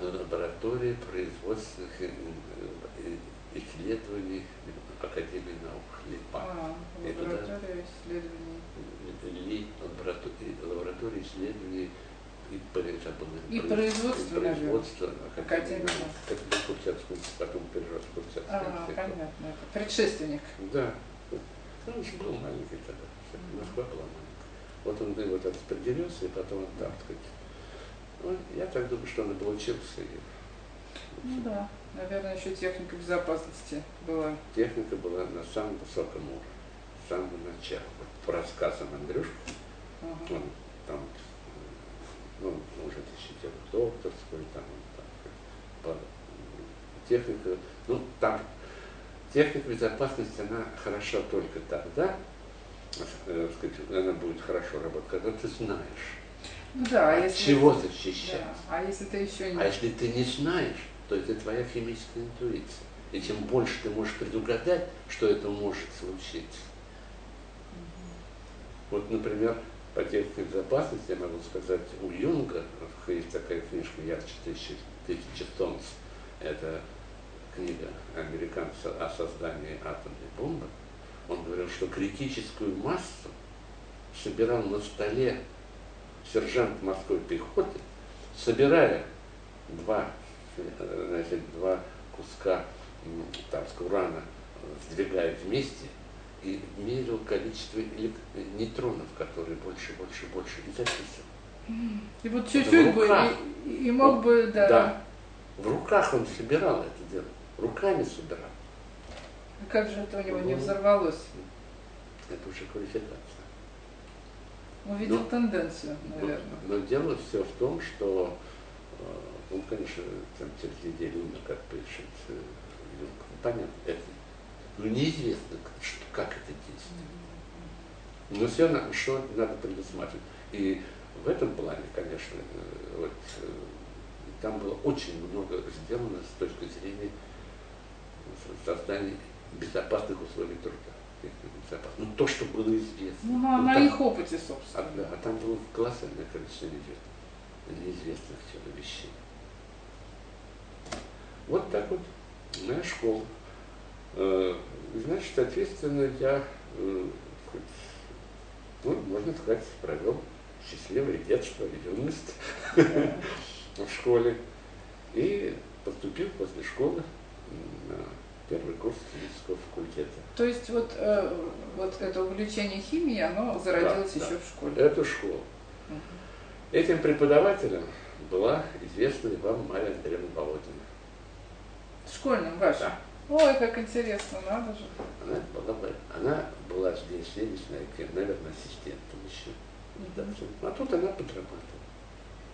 Лаборатория производственных исследований Академии наук Липан. А, лаборатория исследований. Ли, лаборатория исследований и, забыл, и производство, и производство Академия. Как Курчатскую, потом перерос в Курчатскую. А, понятно. Это предшественник. Да. Ну, он еще был маленький тогда. Москва была маленькая. Вот он и вот распределился, и потом он там, сказать. Ну, я так думаю, что он и получился. И, ну да, наверное, еще техника безопасности была. Техника была на самом высоком уровне, самого начала. Вот по рассказам Андрюшки, ага. он там ну, уже защитил докторскую, там, там, техника, ну, там техника безопасности, она хороша только тогда, э, сказать, она будет хорошо работать, когда ты знаешь, ну, да, от если чего защищать. Да. А если ты еще не... А если ты не знаешь, то это твоя химическая интуиция. И тем больше ты можешь предугадать, что это может случиться. Вот, например, по технике безопасности, я могу сказать, у Юнга есть такая книжка «Ярче тысячи, тысячи солнц». Это книга американца о создании атомной бомбы. Он говорил, что критическую массу собирал на столе сержант морской пехоты, собирая два, значит, два куска там, урана, сдвигая вместе – и мерил количество нейтронов, которые больше, больше, больше, и записывал. И вот чуть-чуть бы, и, и мог вот, бы, да. Да. В руках он собирал это дело, руками собирал. А как же это у него ну, не взорвалось? Это уже квалификация. Увидел но, тенденцию, наверное. Но, но дело все в том, что э, он, конечно, там через неделю умер, как пишет э, Понятно, это ну, неизвестно, как это действует. Но все равно, что надо предусматривать. И в этом плане, конечно, э, вот, э, там было очень много сделано с точки зрения создания безопасных условий труда. Ну, то, что было известно. Ну, на, ну, на там, их опыте, собственно. А, да, а там было колоссальное количество неизвестных вещей. Вот так вот моя школа. Э, значит, соответственно, я, э, ну, можно сказать, провел счастливое детство, юность [LAUGHS] в школе. И поступил после школы на первый курс физического факультета. То есть вот, э, вот это увлечение химией, оно зародилось да, еще да. в школе? Это школа. Угу. Этим преподавателем была известная вам Мария Андреевна Володина. Школьным вашим? Да. Ой, как интересно, надо же. Она была, она была здесь, здесь, наверное, ассистентом еще. Mm-hmm. А тут она подрабатывала.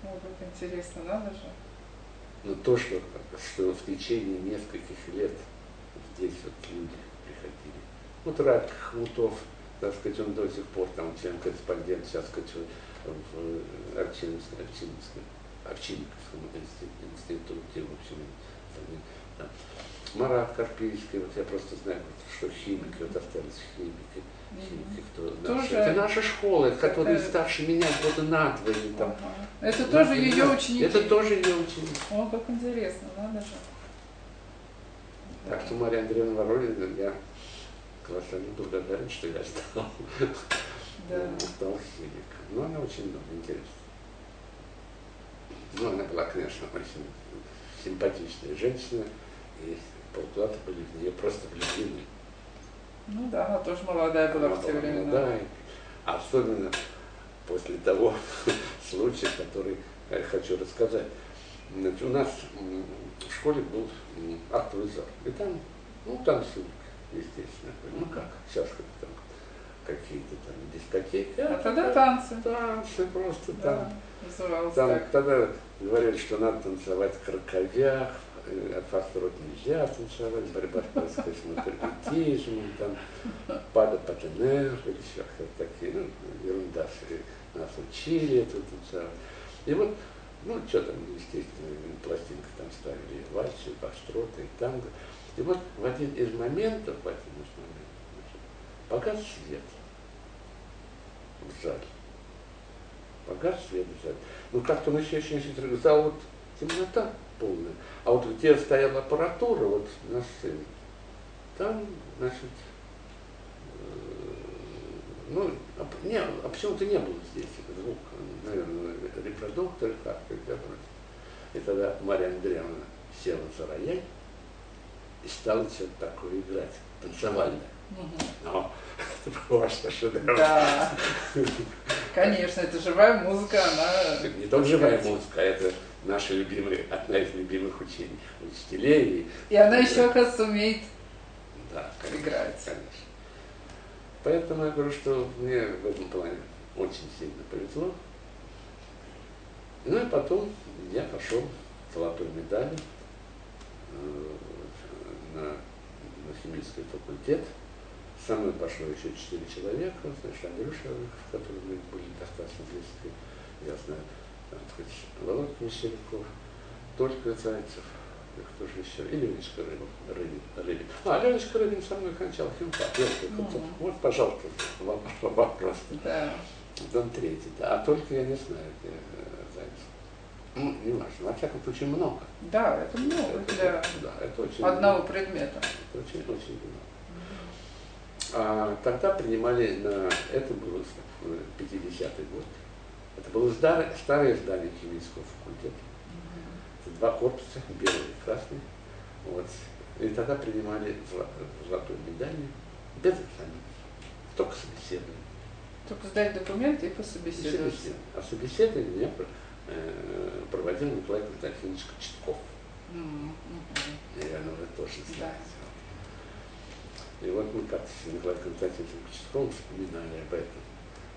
Ой, как интересно, надо же. Но то, что, что в течение нескольких лет здесь вот люди приходили. Вот Рак Хмутов, так сказать, он до сих пор там член-корреспондент, сейчас, сказать, в Арчинском, Арчинковском институте, в общем, там, Марат Карпийский, вот я просто знаю, что химики, вот остались химики, химики, кто наши. Это наша школа, которые это... старше меня года на два или там. Ага. Это тоже ее ученики? Это тоже ее ученики. О, как интересно, надо же. Так что Мария Андреевна Воронина, я колоссально благодарен, что я стал, да. [LAUGHS] стал химиком. Но она очень много интересна. Ну, она была, конечно, очень симпатичная женщина. И полкласса были в нее просто влюблены. Ну да, она тоже молодая была она в те времена. Да, особенно после того [LAUGHS] случая, который я хочу рассказать. Значит, у нас в школе был зал. И там, ну, танцевали, естественно. Ну как, сейчас как там какие-то там дискотеки. А, а тогда танцы. Танцы просто да, там. Там тогда говорили, что надо танцевать в краковях, факторов нельзя танцевать, борьба с космокарпетизмом, там, пада патенер, или еще такие, ну, ерунда, нас учили это танцевать. И вот, ну, что там, естественно, пластинка там ставили и вальсы, и танго. И вот в один из моментов, в один из моментов, значит, погас свет. в зале. Погас свет в зале. Ну как-то он еще очень хитрый. Зал вот темнота полная. А вот где стояла аппаратура, вот на сцене, там, значит, э, ну, а, не, а почему-то не было здесь звук, наверное, репродуктор как-то. И тогда Мария Андреевна села за рояль и стала что-то такое играть, танцевальное. Угу. Но [LAUGHS] это был ваш шедевр. Да. Конечно, это живая музыка, она... Не только живая музыка, это наша любимая, одна из любимых учений, учителей. И она еще, оказывается, умеет да, играть. Конечно. Поэтому я говорю, что мне в этом плане очень сильно повезло. Ну и потом я пошел золотой медалью э, на, на химический факультет. Со мной пошло еще четыре человека, значит, Андрюша, с которым мы были достаточно близки, я знаю, там, хоть Володя Мещеряков, только Зайцев, кто же еще, и Ленечка Рыбин. Рыбин. А, Ленечка Рыбин со мной кончал химфак. Mm-hmm. Вот, пожалуйста, [LAUGHS] вопрос. Да. Дом третий, да. А только я не знаю, где э, Зайцев. Ну, не важно, во всяком случае много. Да, это много это, для да, это очень одного много. предмета. Это очень, очень много. А тогда принимали на... Это было 50-й год. Это было старое, старое здание химического факультета. Это два корпуса, белый и красный. Вот. И тогда принимали золотую медаль без экзамена. Только собеседование. Только сдать документы и пособеседовать. А собеседование меня э, проводил Николай Константинович Кочетков. Mm-hmm. Наверное, вы тоже знаете. Да. И вот мы как с Николаем Константиновичем Кочетковым вспоминали об этом.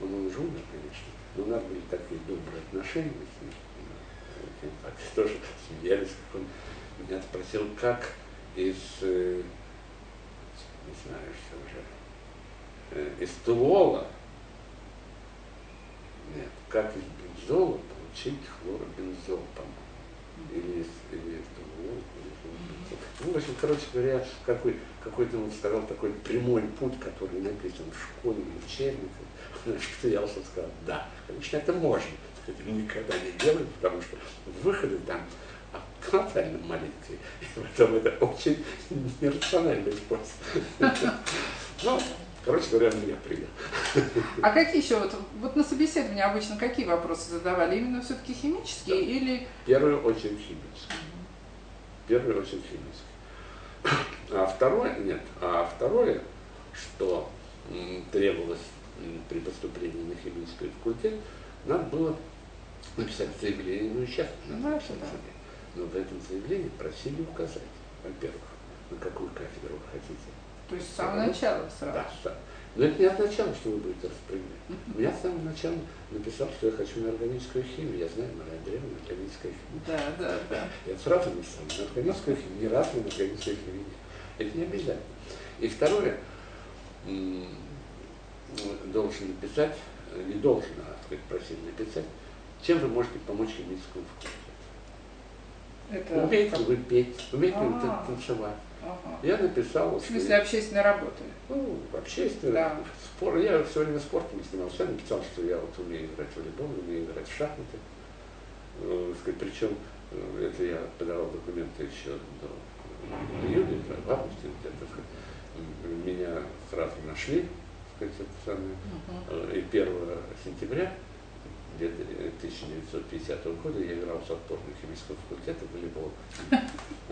Он уже умер, конечно, но у нас были такие добрые отношения с ним. Так, тоже смеялись, как он меня спросил, как из, э, не знаю, что уже, э, из Тулола, нет, как из бензола получить хлоробензол, по-моему, или из, или из Тулола, ну, в общем, короче говоря, какой, какой-то, он сказал, такой прямой путь, который написан в школе, в учебниках. Что я он сказал, да, конечно, это можно. Это никогда не делать, потому что выходы там колоссально маленькие. И потом это очень нерациональный способ. Ну, короче говоря, меня принял. А какие еще, вот, вот на собеседовании обычно какие вопросы задавали? Именно все-таки химические да. или... В первую очередь химические. В первую очередь химические. А второе, нет, а второе, что требовалось при поступлении на химический факультет, надо было написать заявление, ну и сейчас надо написать заявление. Но в этом заявлении просили указать, во-первых, на какую кафедру вы хотите. То есть с самого начала сразу? Да, да. Но это не означало, что вы будете распределять. Uh-huh. Я с самого начала написал, что я хочу на органическую химию. Я знаю, Мария Андреевна, органическая химия. Да, да, да. Я сразу написал, на органическую химию, ни разу на органическую химию. Это не обязательно. И второе, должен написать, не должен, а сказать, просили написать, чем вы можете помочь химическому факультету. Это... Умеете вы петь, умеете вы а. танцевать. Ага. Я написал... В смысле общественной работы? Ну, общественной. Да. Спор, я все время спортом занимался. Я написал, что я вот умею играть в волейбол, умею играть в шахматы. Э, причем э, это я подавал документы еще до июля, в августе где-то. Меня сразу нашли, это самое. Uh-huh. И 1 сентября 1950 года я играл с отборной химического факультета в волейбол.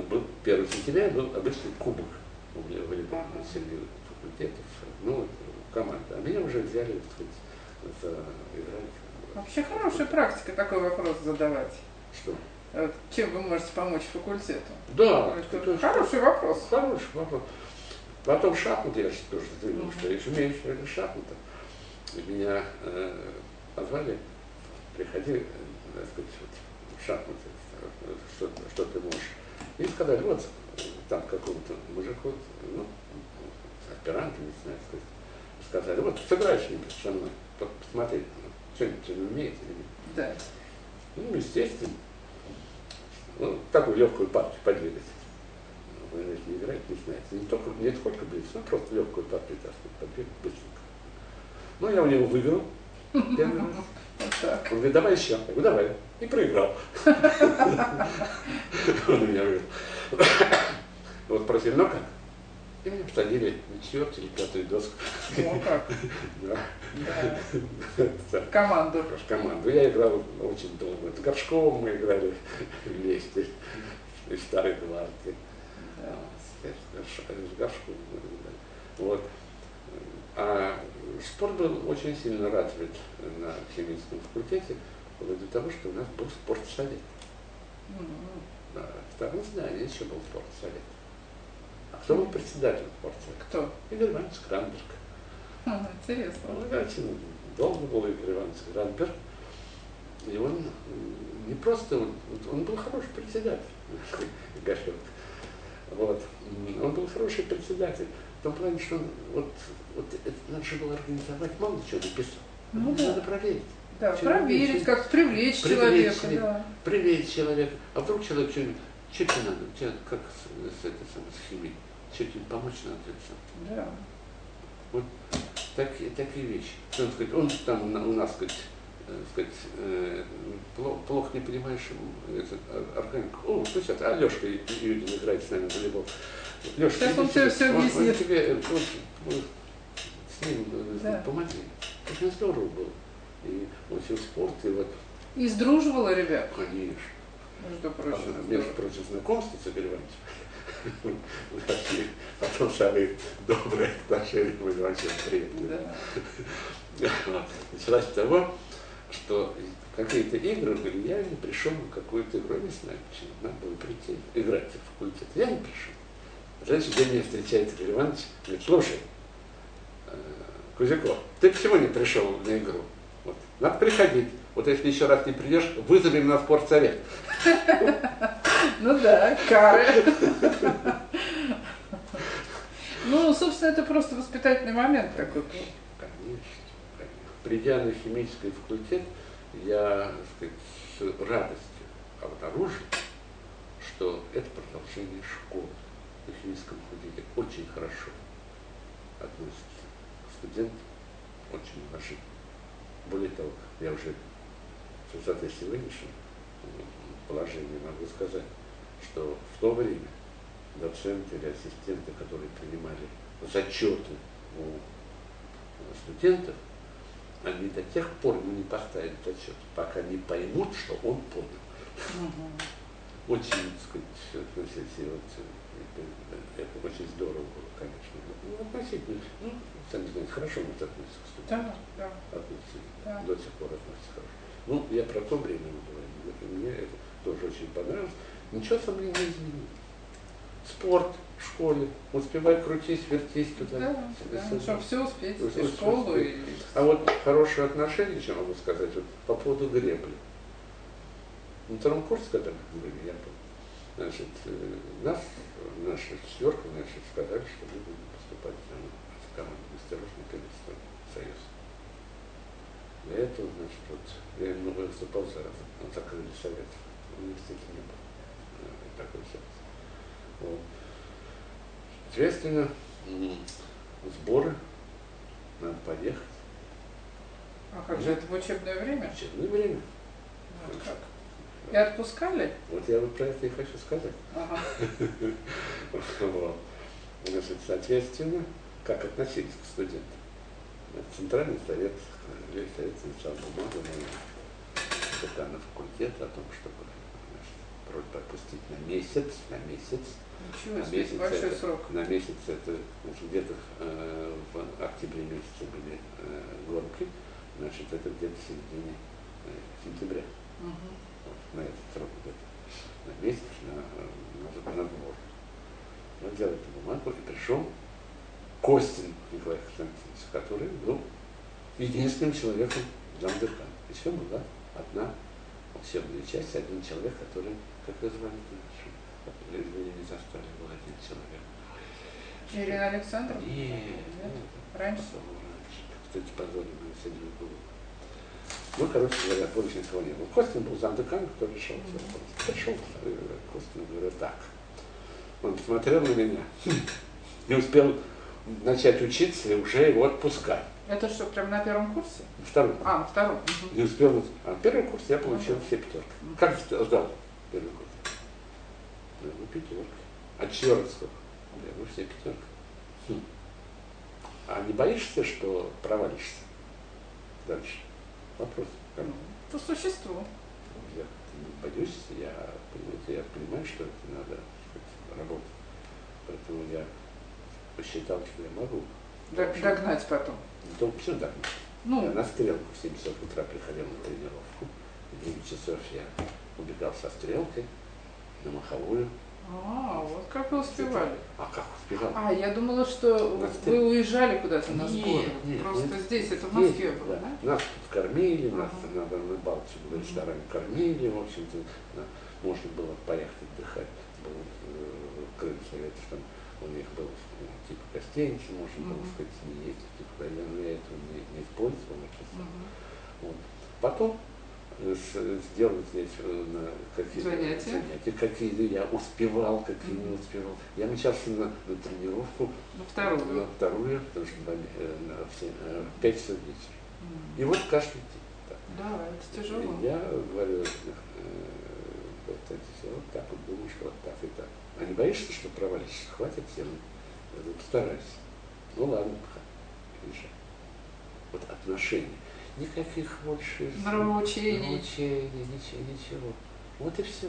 Был 1 сентября был обычный кубок волейбола среди факультетов, ну, команда. А меня уже взяли, так сказать, за играть. Вообще хорошая практика такой вопрос задавать. Что? Чем вы можете помочь факультету? Да. Это, это хороший вопрос. Хороший вопрос. Потом шахматы я тоже заявил, mm-hmm. что я умею в шахматах. Меня э, позвали приходи, так э, сказать, вот, шахматы, что, что ты можешь. И сказали, вот, там какому-то мужику, ну, аспиранту, не знаю, сказать, сказали, вот, сыграй что-нибудь со мной, посмотри, что-нибудь что умеет или нет. Да. Ну, естественно. Ну, такую легкую партию подвигать. Вы не играть, не знаете. Не только, не только блиц, но просто легкую партию, так сказать, подвигать быстренько. Ну, я у него выиграл. Первый раз. Он говорит, давай еще. Я говорю, давай. И проиграл. Он меня выиграл. Вот спросили, ну как? И меня посадили на четвертую или пятую доску. Ну как? Да. Команду. в команду. Я играл очень долго. С Горшковым мы играли вместе. Из старой гвардии. С играли. Вот. А спорт был очень сильно развит на химическом факультете, вплоть до того, что у нас был спортсовет. М, Да, в втором здании еще был спортсовет. А кто был председателем спортсовета? Кто? Игорь Иванович Крамберг. Ага, Интересно. Он очень долго был Игорь Иванович Крамберг. И он не просто, он, он был хороший председатель, [LAUGHS] Игорек. Вот. Он был хороший председатель. В том плане, что он, вот, вот это надо же было организовать, мало чего написал. Ну да. Надо проверить. Да, Человек- проверить, как привлечь Привлечь человека. человека. Да. Привет, человек. А вдруг человек что-нибудь, что тебе надо, тебе как с, с, этой самой, с химией, что тебе помочь надо? это? Да. Вот такие, такие вещи. Он, сказать, он там у нас, сказать, сказать, э, плохо, плохо не понимаешь этот, а, органику. О, сейчас, а Лешка Юдин играет с нами в волейбол. Лешка, Сейчас он тебе сюда. всё Он- объяснит. тебе, э, вот, вот, с ним э, Да. помоги. Очень здорово было. И очень спорт, и вот, И сдруживала ребят, конечно. между прочим. А, Между прочим, знакомство с Игорем Ивановичем. [LAUGHS] Потом самые добрые отношения были вообще приятные. Да. [LAUGHS] Началось с того, что какие-то игры были, я не пришел на какую-то игру, не знаю почему, надо было прийти, играть в факультет. Я не пришел. На Следующий день меня встречает Игорь Иванович, говорит, слушай, э, Кузяков, ты почему не пришел на игру? Вот. Надо приходить. Вот если еще раз не придешь, вызовем на спортсовет. Ну да, кары. [LAUGHS] Ну, собственно, это просто воспитательный момент такой. Придя на химический факультет, я так сказать, с радостью обнаружил, что это продолжение школы. На химическом факультете очень хорошо относятся к студентам, очень уважительно. Более того, я уже с высоты сегодняшнего положения могу сказать, что в то время доценты или ассистенты, которые принимали зачеты у студентов, они до тех пор ему не поставят зачет, пока не поймут, что он понял. Мгм. Очень, так сказать, относительно, вот, э, это очень здорово было, конечно. Ну, относительно, ну, сами знаете, хорошо мы относимся к студентам. Да, да. Да. до сих пор относятся хорошо. Ну, я про то время говорю, мне это тоже очень понравилось. Ничего со мной не изменилось. Спорт в школе, успевай крутись, вертись туда. Да, да. сюда. Чтобы все успеть, и школу, и... А вот хорошие отношения, что могу сказать, вот по поводу гребли. На втором курсе, когда мы были, я был, значит, э, нас, наша четверка, значит, сказали, что мы будем поступать в команду мастеров на Пелестон, Союз. Для этого, значит, вот, я много выступал за закрыли совет. В университете не было э, такой совет. Соответственно, сборы, надо поехать. А как же это в учебное время? Учебное время. Вот как? И отпускали? Вот я вот про это и хочу сказать. Ага. [LAUGHS] Вот. Значит, соответственно, как относились к студентам? Центральный совет, весь совет бумагу на декана факультета о том, чтобы значит, просьба отпустить на месяц, на месяц, Ничего на месяц большой это, срок. на месяц это значит, где-то э, в октябре месяце были э, гонки, значит, это где-то в середине э, сентября. Мгм. Вот, на этот срок где-то, на месяц, на, на, на сбор. Я взял эту бумагу и пришел Костин Николай Константинович, который был единственным человеком замдекана. Еще была одна учебная часть, один человек, который, как ее звали, знаешь, вы не застали, был один человек. Ирина Александровна? Нет, Нет? Раньше? потом раньше. Кстати, позорили мою седьмую голову. Ну, короче говоря, больше никого не было. Костин был замдекана, кто вопросы. Пришел э, Костин, говорю, так. Он посмотрел на меня, не успел начать учиться и уже его отпускать. Это что, прям на первом курсе? Втором. А, на втором. Мгм. Не успел. А первый курс я получил Ну да. все пятерки. Как ждал первый курс? Да, ну, пятерка. А четверок сколько? Да, ну, все пятерка. Хм. А не боишься, что провалишься дальше? Вопрос. Как? Ну, По существу. Я не боюсь, я, я понимаю, что это надо сказать, работать. Поэтому я посчитал, что я могу. Дог- Догнать потом. То все так. Я Ну, на стрелку в 7 часов утра приходил на тренировку. В 9 часов я убегал со стрелкой на маховую. а, вот как вы успевали. А как успевал? А, я думала, что На вы уезжали куда-то на Нет, сборы. нет, Просто нет. здесь, это в Москве было, да? Нас тут кормили, нас Ага. на Дальней Балтике был ресторан кормили, в общем-то, да, можно было поехать отдыхать. Был э, Крым Советов, там у них был ну, типа гостиницы, можно было Мгм. сказать, не ездить никуда, я, но я этого не, не использовал. Мгм. Вот. Потом сделать здесь э, на какие Занятия. занятия, какие я успевал, какие не Мгм. успевал. Я мчался на, на тренировку, На вторую. на вторую, потому что э, э, в 5 часов вечера. М. И вот каждый день. так. Да, это тяжело. И Я говорю, э, вот это все, вот так вот думаю, что вот так и так. А не боишься, что провалишься? Хватит сил. Я говорю, постарайся. Ну ладно, решай. Вот отношения. Никаких больше Нравоучений. нравоучений, ничего, ничего. Вот и все.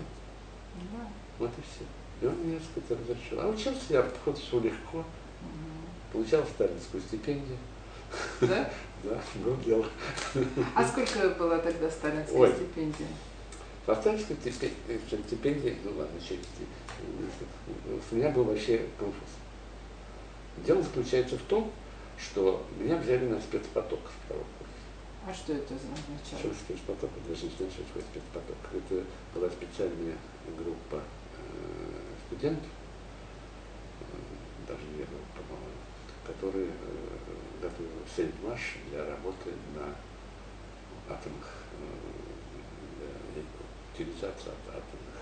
Да. Вот и все. И он мне, сказать, разрешил. А учился я, хоть все легко, Мгм. получал сталинскую стипендию. Да? [LAUGHS] Да, было дело. А сколько была тогда сталинская Ой. стипендия? По сталинской стипе- э, стипендии, ну ладно, через у меня был вообще конфуз. Дело заключается в том, что меня взяли на спецпоток второго. А что это означало? не знаю, что такое спецпоток. Это была специальная группа э, студентов, э, даже не группа, по-моему, которые э, готовили сельдмаш для работы на атомных, для утилизации атомных,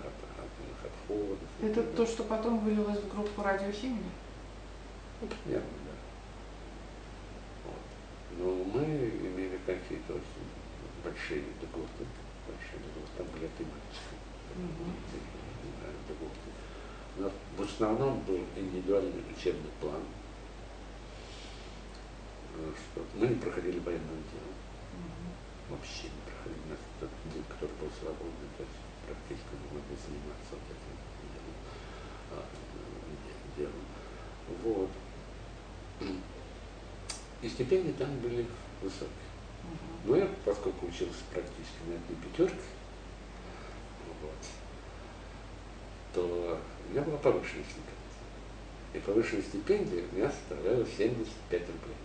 атомных отходов. Это то, что потом вылилось в группу радиохимии? Ну, примерно, да. Но мы имели какие-то очень большие льготы, большие льготы, там были тематические Мгм. льготы. Но в основном был индивидуальный учебный план, э, что мы не проходили военное дело, Мгм. вообще не проходили. У нас тот день, который был свободный, то есть практически мы могли заниматься вот этим делом. а, де- делом. Вот. И стипендии там были высокие. Но я, поскольку учился практически на одной пятерке, вот, то у меня была повышенная стипендия. И повышенная стипендия у меня составляла 75 рублей.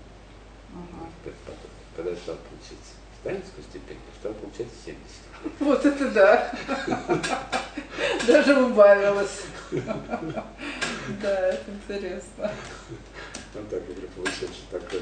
Ага. спецпотоке. Когда я стал получить сталинскую стипендию, стал получать 70. Вот это да. Даже убавилось. Да, это интересно. Ну так, говорю, получается такой